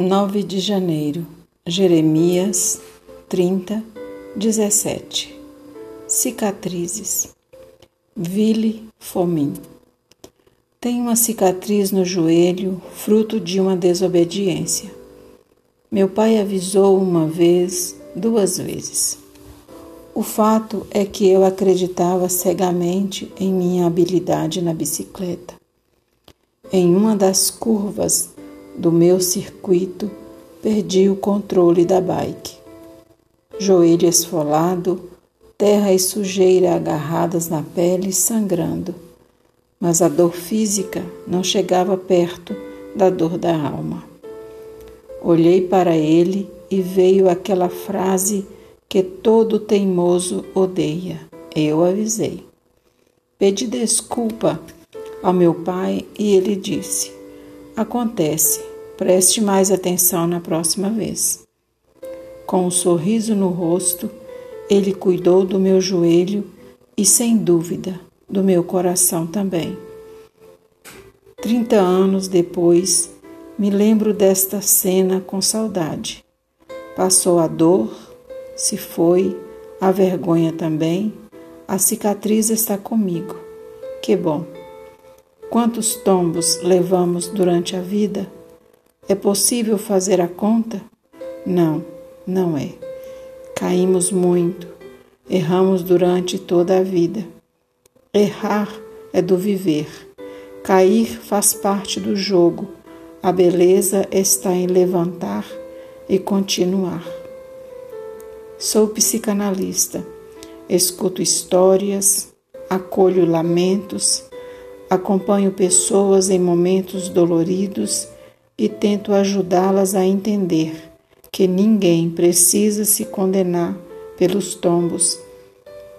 9 de janeiro, Jeremias 30, 17 Cicatrizes Vile Fomim Tenho uma cicatriz no joelho, fruto de uma desobediência. Meu pai avisou uma vez, duas vezes. O fato é que eu acreditava cegamente em minha habilidade na bicicleta. Em uma das curvas do meu circuito, perdi o controle da bike. Joelho esfolado, terra e sujeira agarradas na pele sangrando. Mas a dor física não chegava perto da dor da alma. Olhei para ele e veio aquela frase que todo teimoso odeia. Eu avisei. Pedi desculpa ao meu pai e ele disse: Acontece, preste mais atenção na próxima vez. Com um sorriso no rosto, ele cuidou do meu joelho e, sem dúvida, do meu coração também. Trinta anos depois, me lembro desta cena com saudade. Passou a dor, se foi, a vergonha também, a cicatriz está comigo. Que bom! Quantos tombos levamos durante a vida? É possível fazer a conta? Não, não é. Caímos muito, erramos durante toda a vida. Errar é do viver. Cair faz parte do jogo. A beleza está em levantar e continuar. Sou psicanalista. Escuto histórias, acolho lamentos, Acompanho pessoas em momentos doloridos e tento ajudá-las a entender que ninguém precisa se condenar pelos tombos.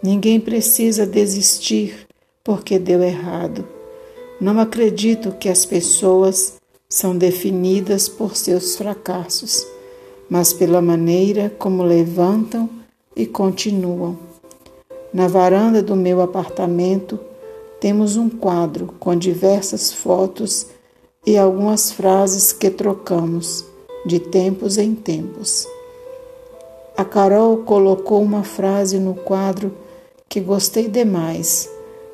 Ninguém precisa desistir porque deu errado. Não acredito que as pessoas são definidas por seus fracassos, mas pela maneira como levantam e continuam. Na varanda do meu apartamento, temos um quadro com diversas fotos e algumas frases que trocamos de tempos em tempos. A Carol colocou uma frase no quadro que gostei demais,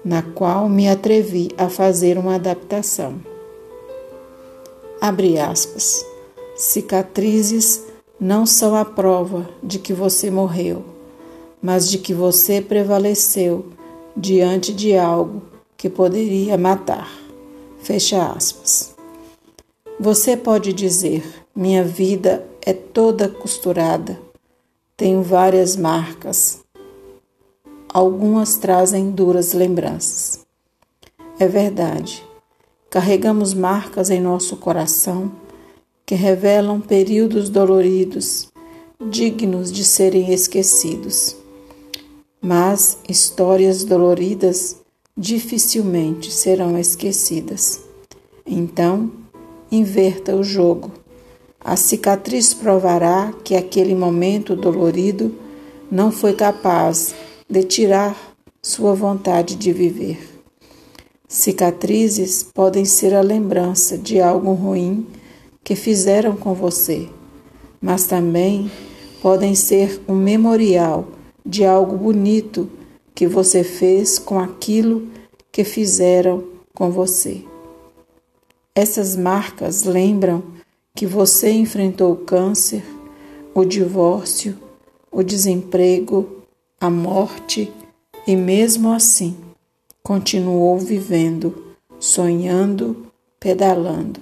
na qual me atrevi a fazer uma adaptação. Abre aspas. Cicatrizes não são a prova de que você morreu, mas de que você prevaleceu diante de algo que poderia matar. Fecha aspas. Você pode dizer: minha vida é toda costurada, tenho várias marcas. Algumas trazem duras lembranças. É verdade, carregamos marcas em nosso coração que revelam períodos doloridos, dignos de serem esquecidos. Mas histórias doloridas dificilmente serão esquecidas. Então, inverta o jogo. A cicatriz provará que aquele momento dolorido não foi capaz de tirar sua vontade de viver. Cicatrizes podem ser a lembrança de algo ruim que fizeram com você, mas também podem ser um memorial de algo bonito que você fez com aquilo que fizeram com você. Essas marcas lembram que você enfrentou o câncer, o divórcio, o desemprego, a morte e, mesmo assim, continuou vivendo, sonhando, pedalando.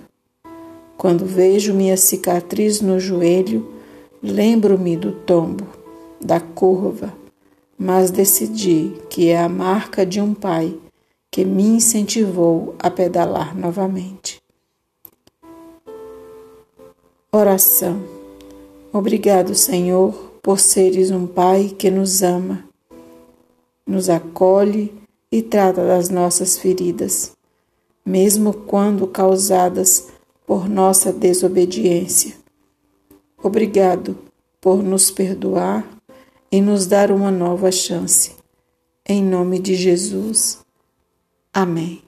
Quando vejo minha cicatriz no joelho, lembro-me do tombo, da curva mas decidi que é a marca de um pai que me incentivou a pedalar novamente. Oração. Obrigado, Senhor, por seres um Pai que nos ama, nos acolhe e trata das nossas feridas, mesmo quando causadas por nossa desobediência. Obrigado por nos perdoar e nos dar uma nova chance. Em nome de Jesus. Amém.